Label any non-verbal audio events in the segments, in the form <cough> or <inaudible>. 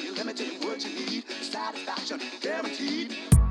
you, let me tell you what you need. Satisfaction guaranteed.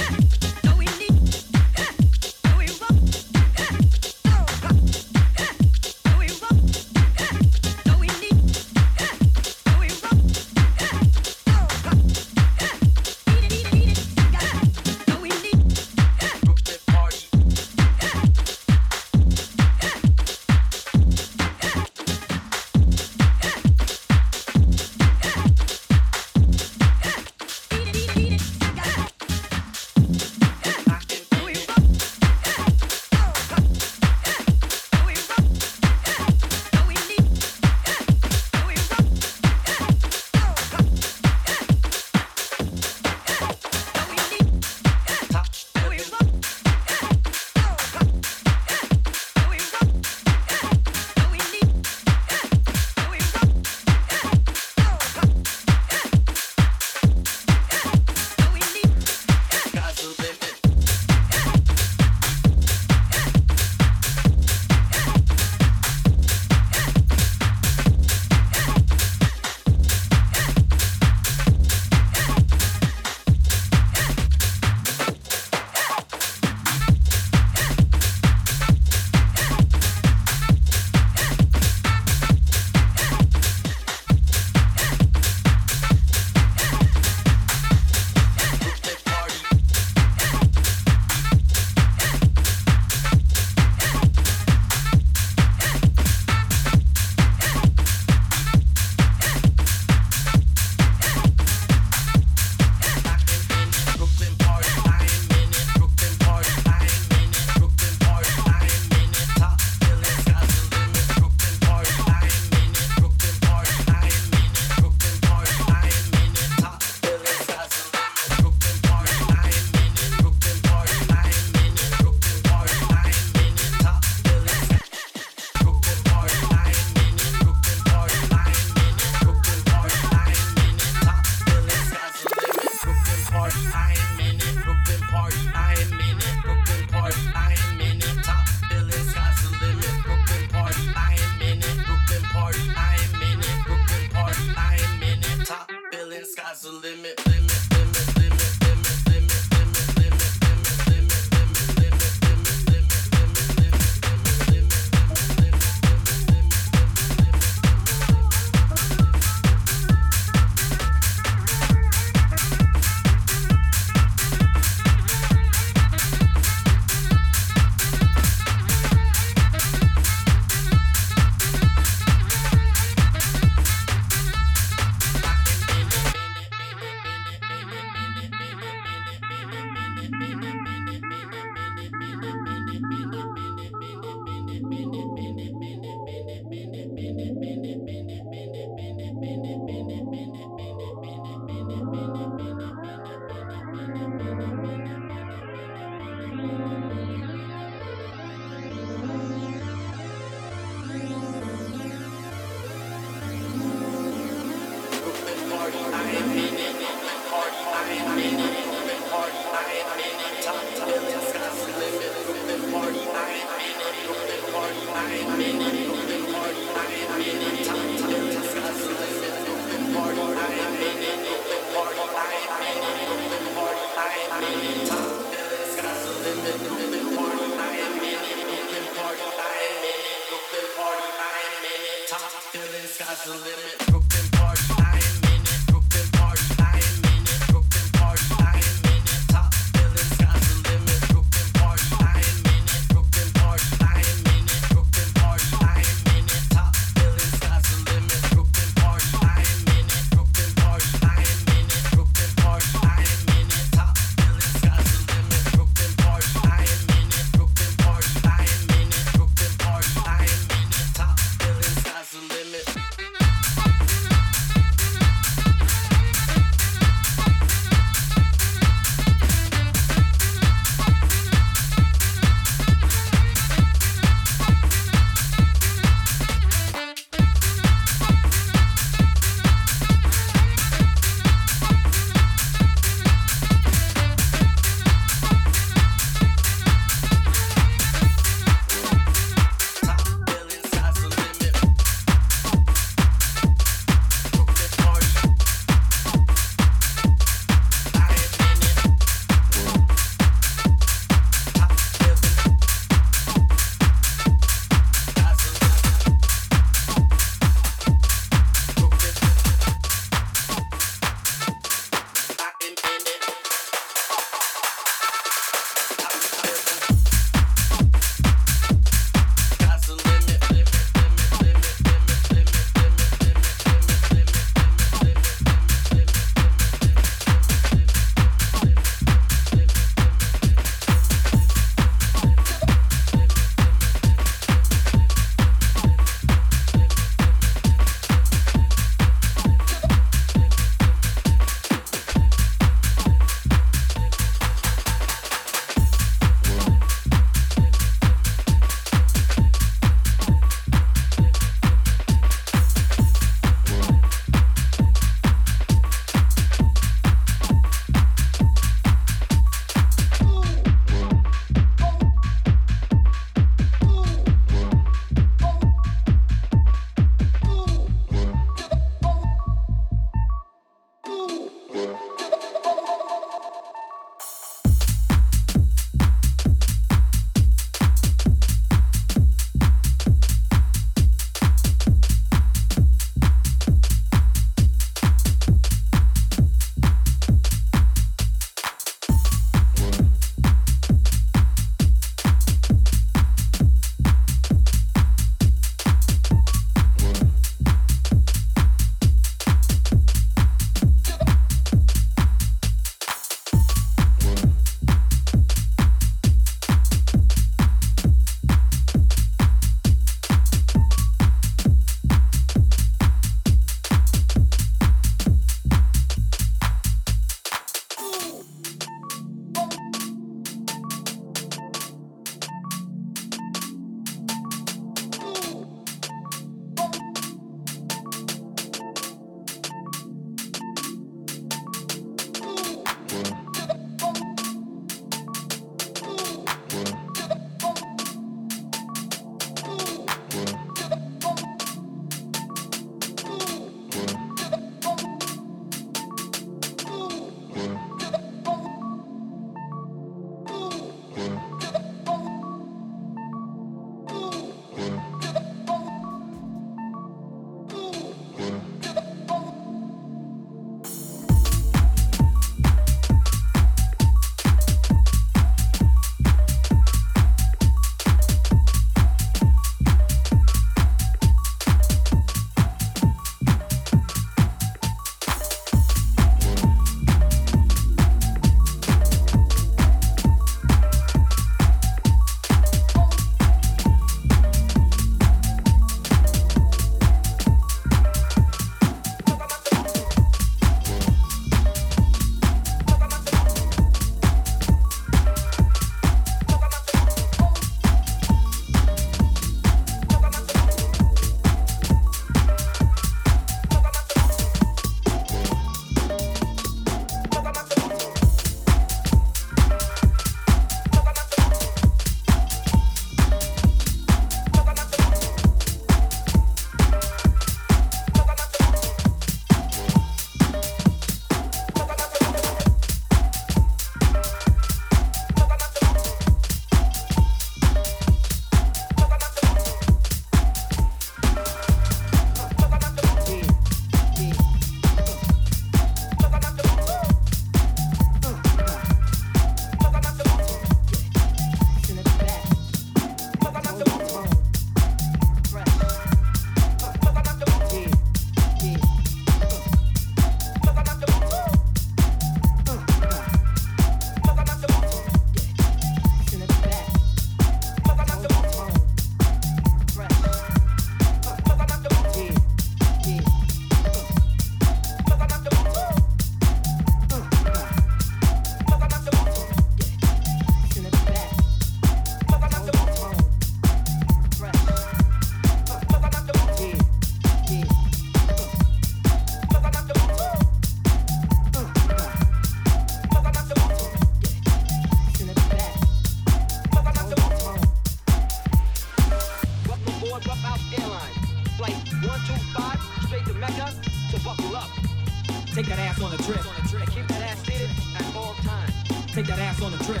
Take that ass on a trip.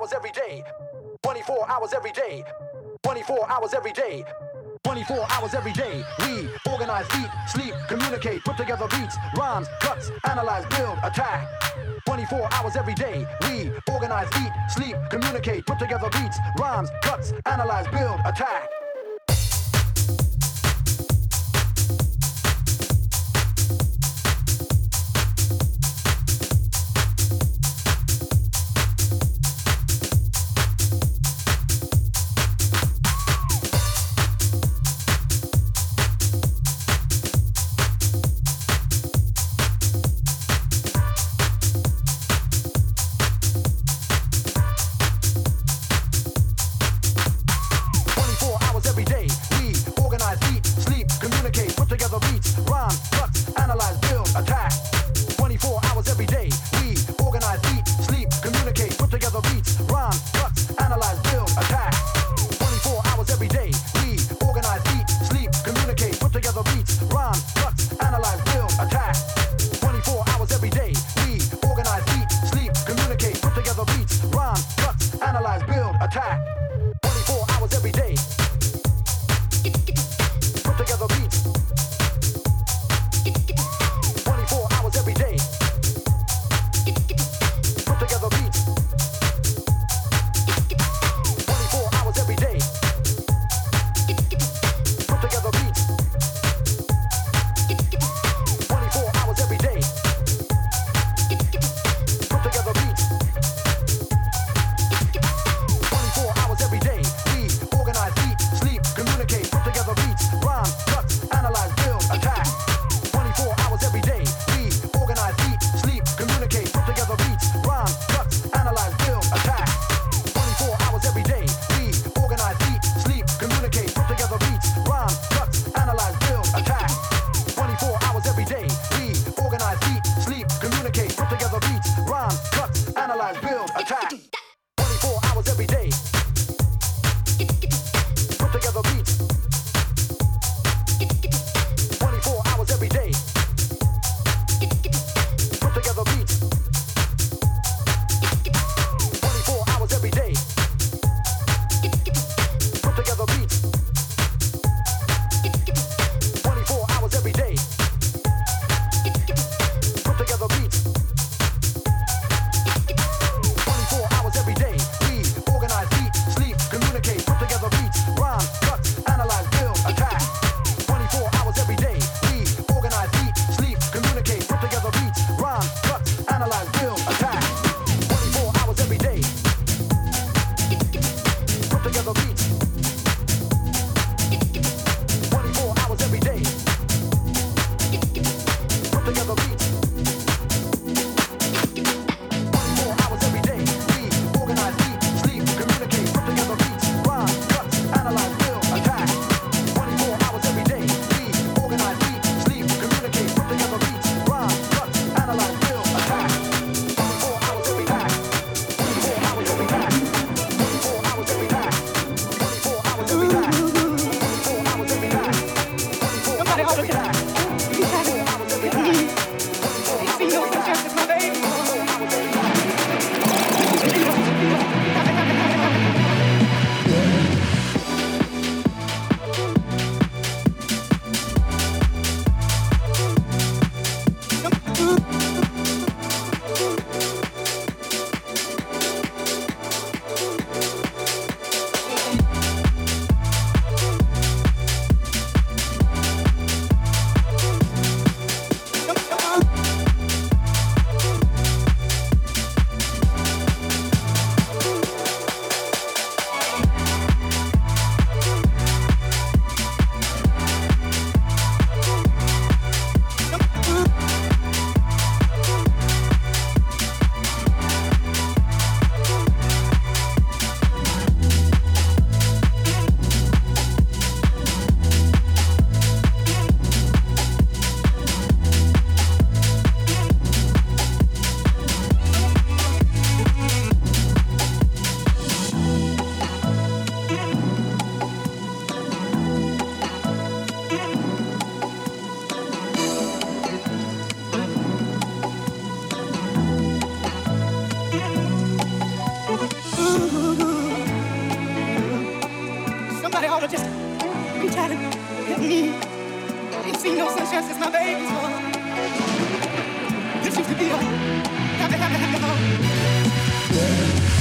hours every day. 24 hours every day. 24 hours every day. 24 hours every day. We organize, eat, sleep, communicate, put together beats, rhymes, cuts, analyze, build, attack. 24 hours every day. We organize, eat, sleep, communicate, put together beats, rhymes, cuts, analyze, build, attack. Help me. Ain't seen no sunshine since my baby's born. This used to be a happy, happy, happy home.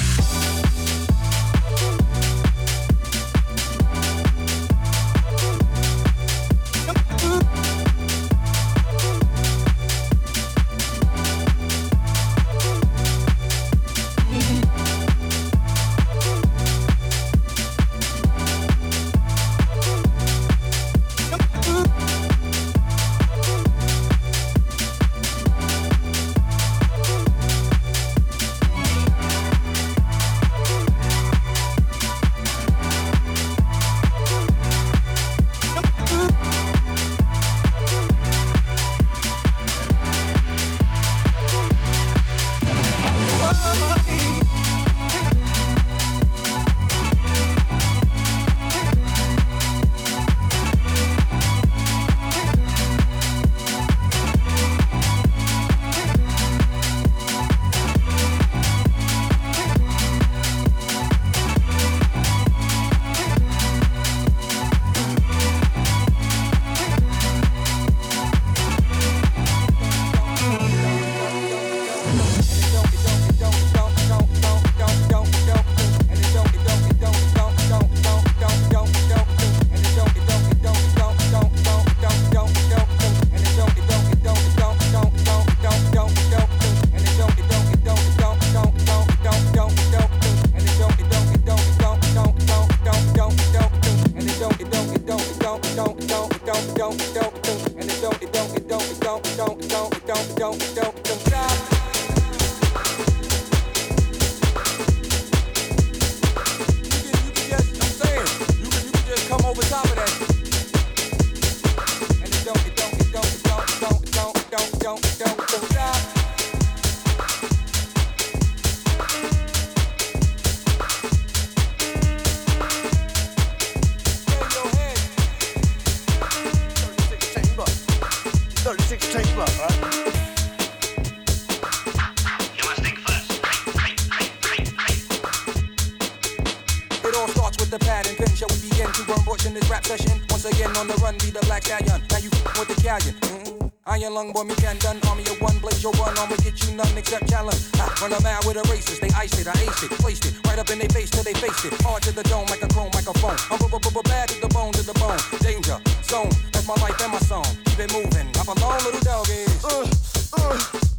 Lung boy, me can done. Army of one, blaze your one, I'ma get you none except challenge. I run a mile with a racist, they iced it, I aced it, placed it right up in their face till they faced it. Hard to the dome like a chrome microphone. I'm bad to the bone, to the bone. Danger zone, that's my life and my song. Keep it moving, I'm a long little doggy. Uh, uh, uh,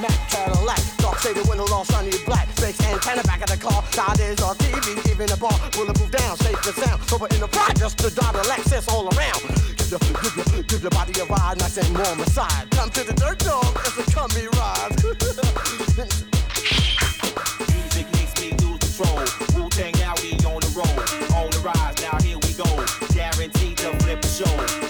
Mac Cadillac, dark shaded window, all shiny black. Face antenna back of the car, is on TV, even the bar. Bulletproof down, safe and sound. Over in the projects, to drive the Lexus all around. Give your, give your, give your body a ride, nice and warm aside. Come to the dirt dog, it's a cummy ride. <laughs> Music makes me lose control. Wu Tang now we on the roll, on the rise. Now here we go, guaranteed to flip the show.